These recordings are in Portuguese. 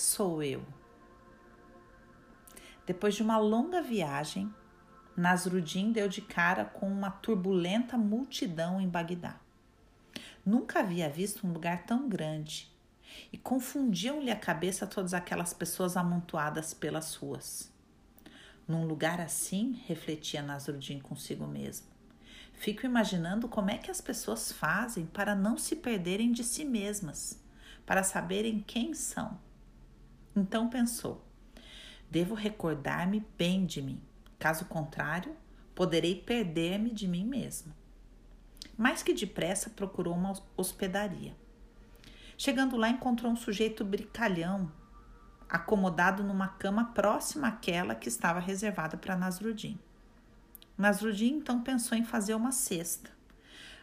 sou eu? Depois de uma longa viagem, Nasruddin deu de cara com uma turbulenta multidão em Bagdá. Nunca havia visto um lugar tão grande e confundiam-lhe a cabeça todas aquelas pessoas amontoadas pelas ruas. Num lugar assim, refletia Nasruddin consigo mesmo, fico imaginando como é que as pessoas fazem para não se perderem de si mesmas, para saberem quem são. Então pensou: devo recordar-me bem de mim, caso contrário, poderei perder-me de mim mesmo. Mais que depressa procurou uma hospedaria. Chegando lá, encontrou um sujeito brincalhão, acomodado numa cama próxima àquela que estava reservada para Nasrudin. Nasrudin então pensou em fazer uma cesta,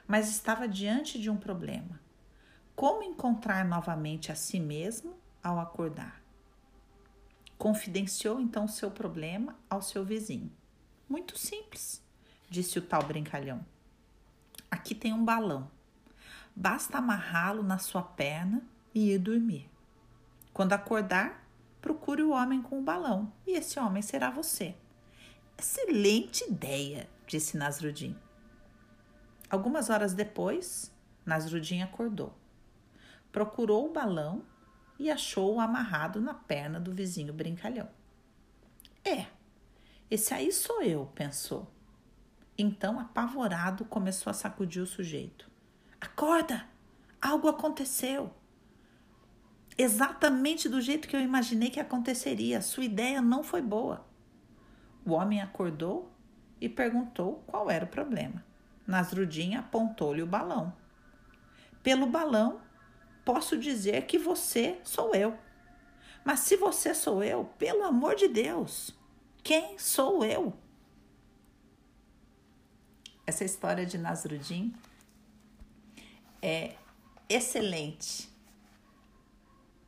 mas estava diante de um problema. Como encontrar novamente a si mesmo ao acordar? Confidenciou então seu problema ao seu vizinho. Muito simples, disse o tal brincalhão. Aqui tem um balão. Basta amarrá-lo na sua perna e ir dormir. Quando acordar, procure o homem com o balão e esse homem será você. Excelente ideia, disse Nasrudin. Algumas horas depois, Nasrudin acordou. Procurou o balão e achou-o amarrado na perna do vizinho brincalhão. É, esse aí sou eu, pensou. Então, apavorado, começou a sacudir o sujeito. Acorda! Algo aconteceu! Exatamente do jeito que eu imaginei que aconteceria. Sua ideia não foi boa. O homem acordou e perguntou qual era o problema. Nasrudin apontou-lhe o balão. Pelo balão, posso dizer que você sou eu. Mas se você sou eu, pelo amor de Deus, quem sou eu? Essa história de Nasruddin é excelente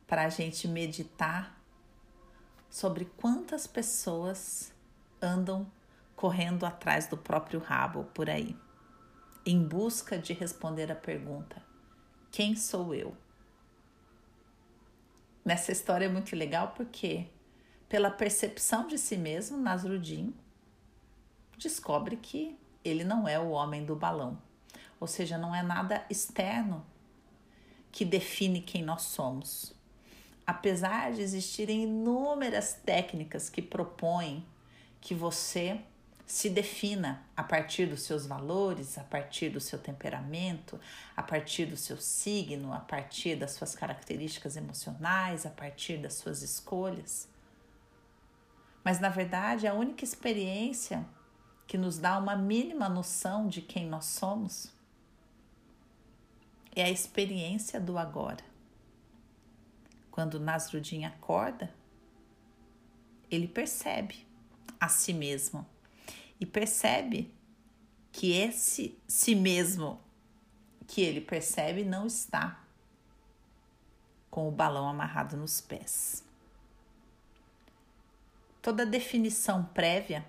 para a gente meditar sobre quantas pessoas andam correndo atrás do próprio rabo por aí, em busca de responder a pergunta: quem sou eu? Nessa história é muito legal porque, pela percepção de si mesmo, Nasruddin descobre que ele não é o homem do balão. Ou seja, não é nada externo que define quem nós somos. Apesar de existirem inúmeras técnicas que propõem que você se defina a partir dos seus valores, a partir do seu temperamento, a partir do seu signo, a partir das suas características emocionais, a partir das suas escolhas. Mas na verdade, a única experiência que nos dá uma mínima noção de quem nós somos, é a experiência do agora. Quando Nasrudin acorda, ele percebe a si mesmo e percebe que esse si mesmo que ele percebe não está com o balão amarrado nos pés. Toda definição prévia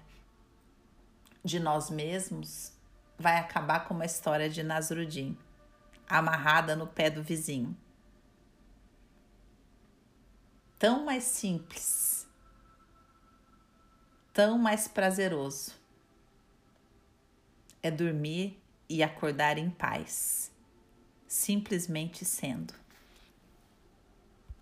de nós mesmos vai acabar com uma história de Nasruddin, amarrada no pé do vizinho. Tão mais simples, tão mais prazeroso é dormir e acordar em paz, simplesmente sendo.